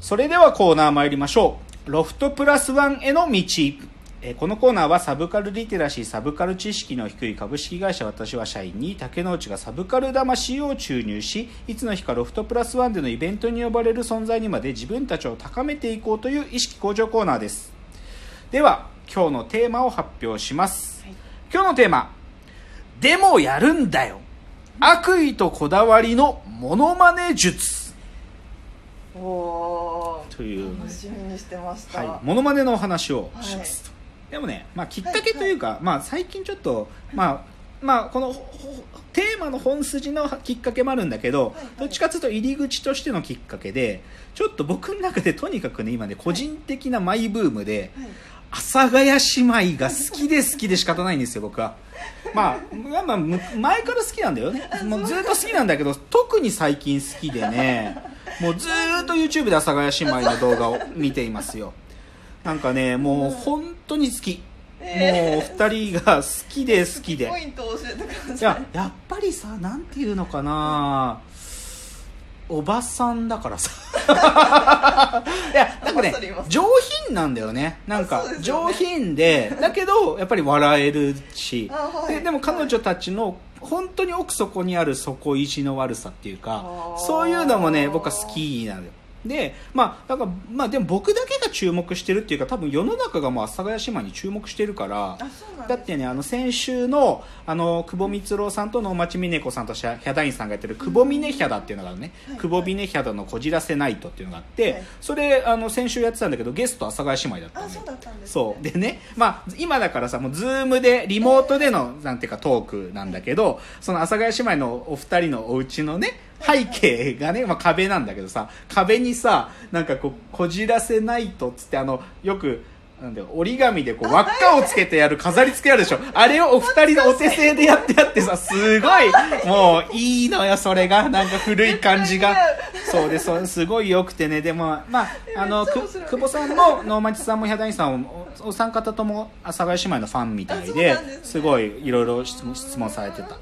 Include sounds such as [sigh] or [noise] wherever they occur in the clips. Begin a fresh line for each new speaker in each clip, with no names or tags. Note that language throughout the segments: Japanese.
それではコーナー参りましょう。ロフトプラスワンへの道。えーこのコーナーはサブカルリテラシー、サブカル知識の低い株式会社私は社員に竹之内がサブカル魂を注入し、いつの日かロフトプラスワンでのイベントに呼ばれる存在にまで自分たちを高めていこうという意識向上コーナーです。では、今日のテーマを発表します。今日のテーマ、でもやるんだよ。悪意とこだわりのモノマネ術。
おお
という。ね
楽しみにしてました、
はい、モノマネのお話をしますと、でもね、まあ、きっかけというか、まあ、最近ちょっと、まあまあ、このテーマの本筋のきっかけもあるんだけど、
はい
どっちかというと入り口としてのきっかけでちょっと僕の中でとにかくね今ね個人的なマイブームで、
はい。
阿佐ヶ谷姉妹が好きで好きで仕方ないんですよ僕は。まあ、まあまあ、む前から好きなんだよね。[laughs] もうずっと好きなんだけど、特に最近好きでね、もうずーっと YouTube で阿佐ヶ谷姉妹の動画を見ていますよ。なんかね、もう本当に好き。もう二人が好きで好きで。
ポイントを教えてくだ
い
さい。
ややっぱりさなんていうのかな。おばさんだからさ。[laughs] いやなんかね上品なんだよね。なん
あ
か
そうですよね。
上品で。だけどやっぱり笑えるし、
あはい。
ででも彼女たちの本当に奥底にある底意地の悪さっていうかそういうのもね僕は好きなのよでまあだからまあでも僕だけが注目してるっていうか多分世の中がもう阿佐ヶ谷姉妹に注目してるからだってねあの先週のあの久保ミツロウさんと能町みね子さんとヒャダインさんがやってる久保みねヒャダっていうのがあるね、
はい。
久保みねヒャダのこじらせナイトっていうのがあって、
はい。
それあの先週やってたんだけどゲスト阿佐ヶ谷姉妹だった
あそうだったんです、ね、
そう。でね、まあ、今だからさもうズームでリモートでの、なんていうかトークなんだけどその阿佐ヶ谷姉妹のお二人のお家のね背景がね、まあ、壁なんだけどさ壁にさなんかこうこじらせないとっつってあのよくなんだよ折り紙でこう輪っかをつけてやる飾り付けあるでしょ。あれをお二人のお手製でやってやってさすごいもういいのよそれが。なんか古い感じが。[laughs] そうですそうですすごい良くてね。でもまああの久保さんも能町さんもヒャダインさんもおお三方とも阿佐ヶ谷姉妹のファンみたいで
す
ごいいろいろ質問質問されてた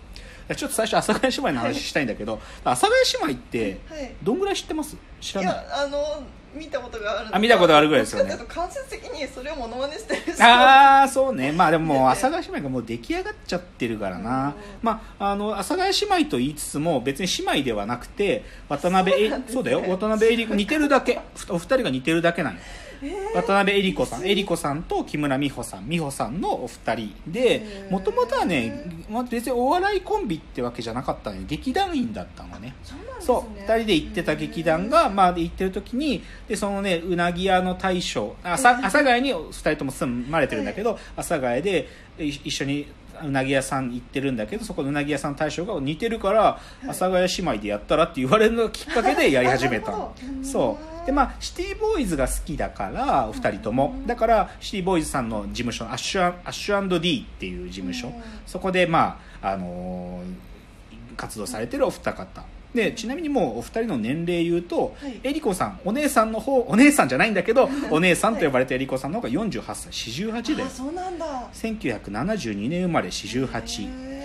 ちょっと最初阿佐ヶ谷姉妹の話したいんだけど阿佐ヶ谷姉妹って
はい。
どんぐらい知ってます？知ら
い
ない？
やあの見たことがある
あ見たことがあるぐらいですよね。
間接的にそれをモノマネしてる人。
ああそうね。まあでももう
ね。
阿佐ヶ谷姉妹がもう出来上がっちゃってるからな、
うん
まああの阿佐ヶ谷姉妹と言いつつも別に姉妹ではなくて渡辺え
そう
そうだよ。渡辺恵里子似てるだけ。ふお二人が似てるだけなんよ渡辺恵里子さん。恵里子さんと木村美穂さん。美穂さんのお二人でもともとはね、まあ、別にお笑いコンビってわけじゃなかったのよ劇団員だったのね。
そうね。
そう。2人で行ってた劇団が、まあ、行ってる時にでそのねうなぎ屋の大将あ阿佐ヶ谷に2人とも住まれてるんだけど [laughs] 阿佐ヶ谷でい一緒にうなぎ屋さん行ってるんだけどそこのうなぎ屋さんの大将が似てるから阿佐ヶ谷姉妹でやったらって言われるのがきっかけでやり始めた。[laughs] そう。でまあシティボーイズが好きだからお二人とも。だからシティボーイズさんの事務所アッシュアッシュ &D っていう事務所。
うん。
そこでまああのー活動されてるお二方でちなみにもうお二人の年齢言うと、
はい。
えりこさんお姉さんの方お姉さんじゃないんだけどお姉さんと呼ばれてえりこさんの方が48歳48で
あそうなんだ。
1972年生まれ48
へ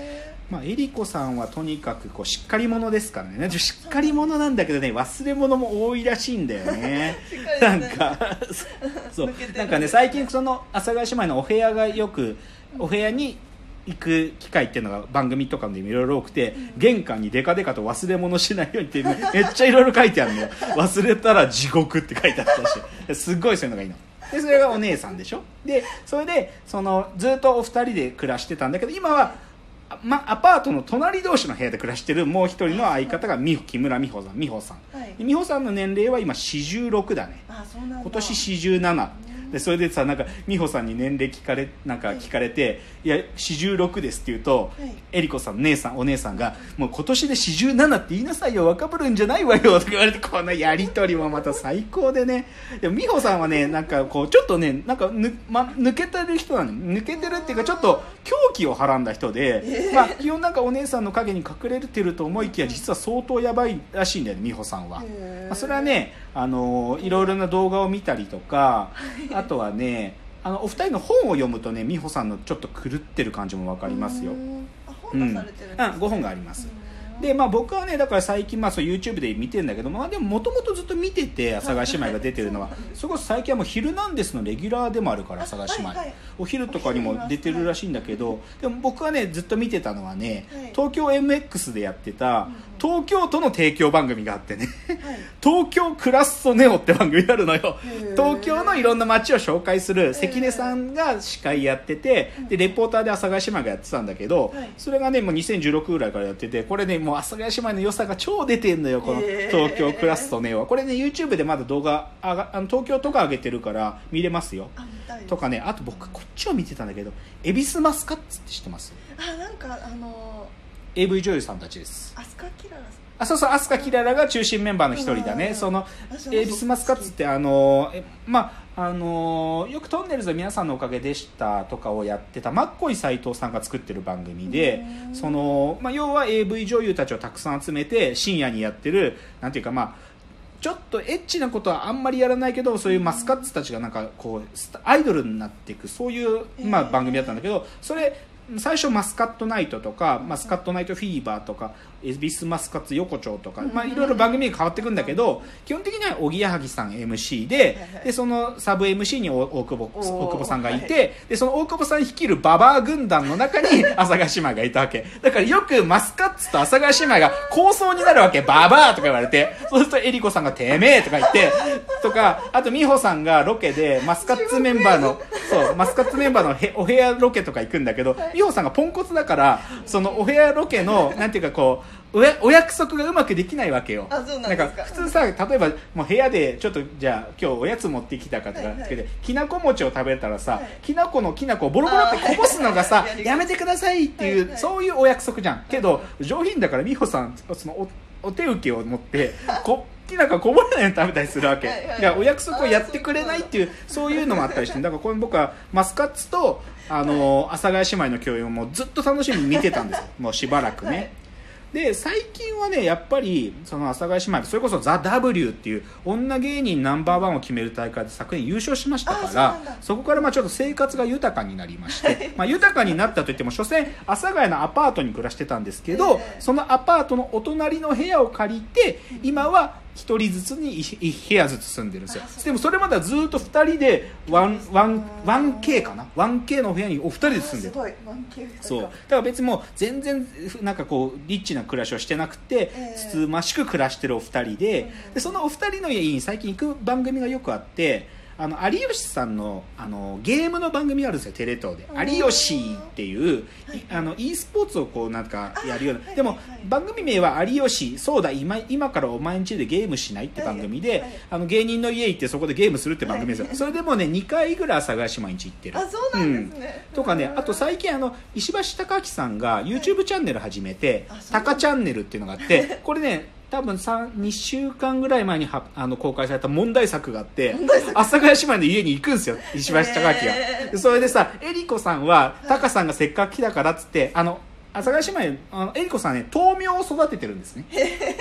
まあ、えりこさんはとにかくこうしっかり者ですからね。しっかり者なんだけどね忘れ物も多いらしいんだよね。[laughs] なんかそう。[laughs] なんかね最近その阿佐ヶ谷姉妹のお部屋がよくお部屋に行く機会っていうのが番組とかでいろいろ多くて玄関にデカデカと忘れ物しないようにってめっちゃいろいろ書いてあるのよ。忘れたら地獄って書いてあったし。すっごいそういうのがいいの。でそれがお姉さんでしょ？でそれでそのずっとお二人で暮らしてたんだけど今はあま、アパートの隣同士の部屋で暮らしてるもう一人の相方が美穂木村美穂さん。美穂さん、
はい。
で美穂さんの年齢は今46だね。
あそうなんだ。
今年47でそれでさなんか美穂さんに年齢聞かれなんか聞かれて「いや46です」って言うと、
はい。
えりこさん姉さんお姉さんが「もう今年で47って言いなさいよ若ぶるんじゃないわよ」とか言われてこのやり取りもまた最高でね。でも美穂さんはねなんかこうちょっとねなんかぬ、ま、抜けてる人なの。抜けてるっていうかちょっと狂気をはらんだ人で、
えー。
まあ基本なんかお姉さんの陰に隠れてると思いきや実は相当やばいらしいんだよね美穂さんは。まあ、それはね、あのいろいろな動画を見たりとかあとはねあのお二人の本を読むとね美穂さんのちょっと狂ってる感じも分かりますよ。
う、ん。あ
うん
本出されてるんですね
うん5本があります。
うん。
でまあ僕はねだから最近まあそう YouTube で見てるんだけどまあでももともとずっと見てて阿佐ヶ谷姉妹が出てるのはそれこそ最近はもう「ヒルナンデス」のレギュラーでもあるから阿佐ヶ谷姉妹、
はい。はい。
お昼とかにも出てるらしいんだけどでも僕はねずっと見てたのはね
はい。
東京 MX でやってた
うん
東京都の提供番組があってね。
はい。
東京クラッソネオって番組があるのよ。東京のいろんな街を紹介する関根さんが司会やっててでレポーターで阿佐ヶ谷姉妹がやってたんだけど
はい。
それがねもう2016ぐらいからやっててこれねもう阿佐ヶ谷姉妹の良さが超出てんのよこの東京クラッソネオは。これね YouTube でまだ動画あがあの東京とか上げてるから見れますよ。とかねあと僕こっちを見てたんだけど恵比寿マスカッツって知ってます？
あなんかあの
AV 女優さんたちです。
アスカキララさん。
あそうそう飛鳥キララが中心メンバーの一人だ
うん
ねそのエビスマスカッツってあのえまああのよくトンネルズは皆さんのおかげでしたとかをやってたマッコイ斎藤さんが作ってる番組で
うん。
その、まあ、要は AV 女優たちをたくさん集めて深夜にやってるなんていうかまあちょっとエッチなことはあんまりやらないけどそういうマスカッツたちがなんかこうアイドルになっていくそういう、まあ、番組だったんだけどそれ最初マスカットナイトとかマスカットナイトフィーバーとかエビスマスカッツ横丁とか、まあ、いろいろ番組が変わっていくんだけど基本的にはおぎやはぎさん MC ででそのサブ MC に大大久保大久保さんがい
は
てでその大久保さん率いるババア軍団の中に阿佐ヶ谷姉妹がいたわけ。だからよくマスカッツと阿佐ヶ谷姉妹が抗争になるわけ。ババアとか言われて。そうするとえりこさんがてめえとか言ってとかあと美穂さんがロケでマスカッツメンバーのそうマスカッツメンバーのへお部屋ロケとか行くんだけど美穂さんがポンコツだからそのお部屋ロケのなんていうかこうおやお約束がうまくできないわけよ。
あそうなんか。
か普通さ例えばもう部屋でちょっとじゃあ今日おやつ持ってきたかとか
はいはい。
つけて、きなこ餅を食べたらさ、
はい。
きなこのきなこをボロボロってこぼすのがさ [laughs] やめてくださいっていう、
はいはい。
そういうお約束じゃん。けど上品だから美穂さんそのおお手受けを持ってこきなここぼれないように食べたりするわけ。
はいはい。
いやお約束をやってくれないっていうそういうのもあったりしてだからこれ僕はマスカッツとあの阿佐ヶ谷姉妹の共演をもうずっと楽しみに見てたんですよ。もうしばらくね、
はい
で最近はねやっぱりその阿佐ヶ谷姉妹それこそ「ザ・ w っていう女芸人ナンバーワンを決める大会で昨年優勝しましたからそこからまあちょっと生活が豊かになりまして、まあ、豊かになったといっても所詮阿佐ヶ谷のアパートに暮らしてたんですけど、
ええ。
そのアパートのお隣の部屋を借りて今は一人ずつに一部屋ずつ住んでるんですよ。でもそれまではずっと二人で 1- 1K かな？1K のお部屋にお二人で住んでる。
すごい。1K
そう。だから別にもう全然なんかこうリッチな暮らしをしてなくて、
ええ。
つつましく暮らしてるお二人で,、
うん。
でそのお二人の家に最近行く番組がよくあってあの有吉さんのあのゲームの番組があるんですよテレ東で。
うん
有吉っていう、
はい
い。あの e スポーツをこうなんかやるような。
あ
でも、
はいはい。はい
番組名は有吉ぃぃeeeee！そうだ今今からお前ん家でゲームしないって番組で、あの芸人の家行ってそこでゲームするって番組ですよ、
はい
それでもうね2回ぐらい阿佐ヶ谷姉妹ん家行ってる。
あそうなんですね、
とかねあと最近あの石橋貴明さんが YouTube チャンネル始めて「
あそう。
タカチャンネル」っていうのがあって [laughs] これね多分2週間ぐらい前にはあの公開された問題作があって阿佐ヶ谷姉妹の家に行くんですよ。石橋貴明が、
へー。
でそれでさえりこさんはタカさんがせっかく来たからっつってあの阿佐ヶ谷姉妹あのえりこさんね豆苗を育ててるんですね。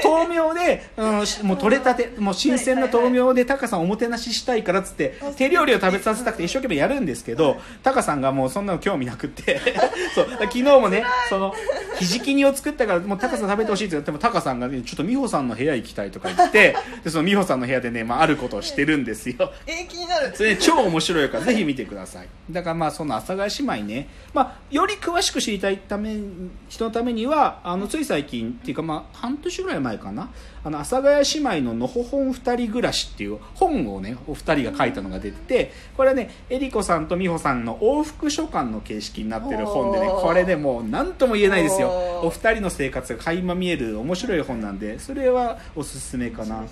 豆苗で、うん、し [laughs] もう取れたてもう新鮮な豆苗でタカさんおもてなししたいからっつって
あ
手料理を食べさせたくて一生懸命やるんですけどタカさんがもうそんなの興味なくって。[laughs] そう。昨日もねそのひじき煮を作ったからもうタカさん食べてほしいって言ってもタカさんがねちょっと美穂さんの部屋行きたいとか言って [laughs] でその美穂さんの部屋でね、まあ、あることをしてるんですよ。
えー、気になる。
それ、ね、超面白いからぜひ見てください。だからまあその阿佐ヶ谷姉妹ね、まあ、より詳しく知りたいため人のためにはあのつい最近っていうかまあ半年ぐらい前かな。あの阿佐ヶ谷姉妹ののほほん二人暮らしっていう本をねお二人が書いたのが出ててこれはねえりこさんと美穂さんの往復書簡の形式になってる本でねこれでもう何とも言えないですよ。
お
二人の生活が垣間見える面白い本なんでそれはおすすめかな。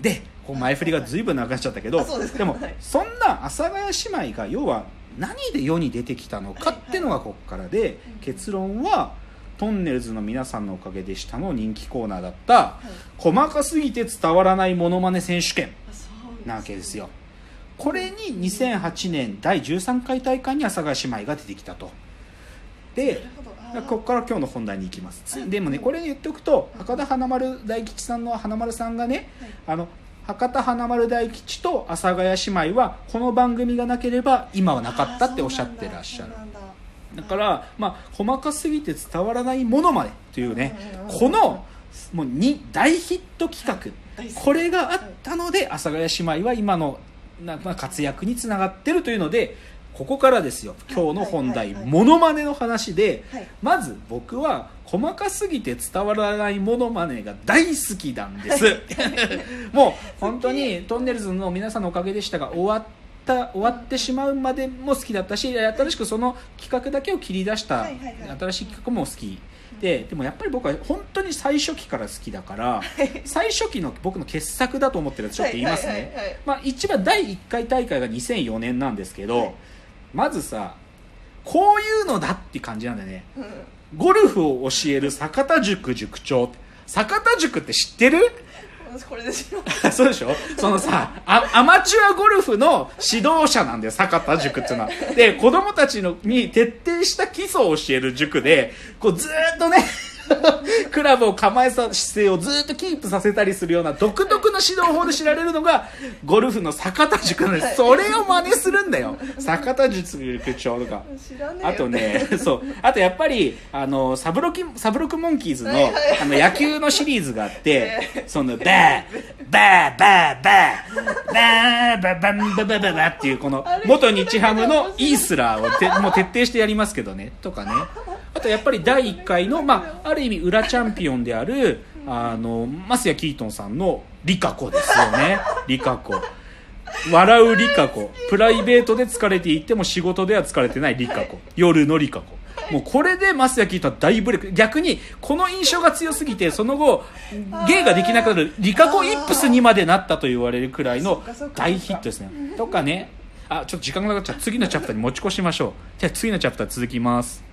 でこう前振りが随分長くなっちゃったけど
で
も
はい。
そんな阿佐ヶ谷姉妹が要は何で世に出てきたのかっていうのがここからで結論はトンネルズの皆さんのおかげでしたの人気コーナーだった
はい。
細かすぎて伝わらないモノマネ選手権なわけですよ。これに2008年第13回大会に阿佐ヶ谷姉妹が出てきたと。でここから今日の本題に行きます。でもねこれ言っておくと博多華丸大吉さんの華丸さんがねあの博多華丸大吉と阿佐ヶ谷姉妹はこの番組がなければ今はなかったっておっしゃってらっしゃる。
だ
だから、まあ、細かすぎて伝わらないものまでというね
うん
このもうに大ヒット企画。これがあったので阿佐ヶ谷姉妹は今のなまあ活躍につながってるというのでここからですよ。今日の本題
はいはいはいはい。
モノマネの話で
はい。
まず僕は細かすぎて伝わらないモノマネが大好きなんです。[laughs] もう本当にトンネルズの皆さんのおかげでしたが終わった終わってしまうまでも好きだったし新しくその企画だけを切り出した新しい企画も好き。ででもやっぱり僕は本当に最初期から好きだから最初期の僕の傑作だと思ってるやつちょっと言いますね。一番第1回大会が2004年なんですけど、
はい。
まずさこういうのだって感じなんだよね。
うん
ゴルフを教える坂田塾塾長坂田塾って知ってる？
私これでしょ [laughs]
そうでしょ？そのさあアマチュアゴルフの指導者なんだよ坂田塾っていうのは。で子供たちのに徹底した基礎を教える塾でこうずーっとね [laughs] クラブを構えさ姿勢をずっとキープさせたりするような独特の指導法で知られるのがゴルフの坂田塾なんです、それを真似するんだよ。坂田塾長とか。あとねそう。あとやっぱりあのサブロキサブロクモンキーズの,、あの野球のシリーズがあって、[laughs] そのバーバーバーバーバーバーバンババババっていうこの元日ハムのイースラーをてもう徹底してやりますけどねとかねあとやっぱり第1回の、まあ、ある意味裏チャンピオンである、あの、マスヤ・キートンさんのリカコですよね。リカコ。笑うリカ子。プライベートで疲れていても仕事では疲れてないリカ子。夜のリカ子。もうこれで増谷聞いたら大ブレイク。逆にこの印象が強すぎてその後芸ができなくなるリカ子イップスにまでなったと言われるくらいの大ヒットですね。とかね。あちょっと時間がかかっちゃう。次のチャプターに持ち越しましょう。じゃあ次のチャプター続きます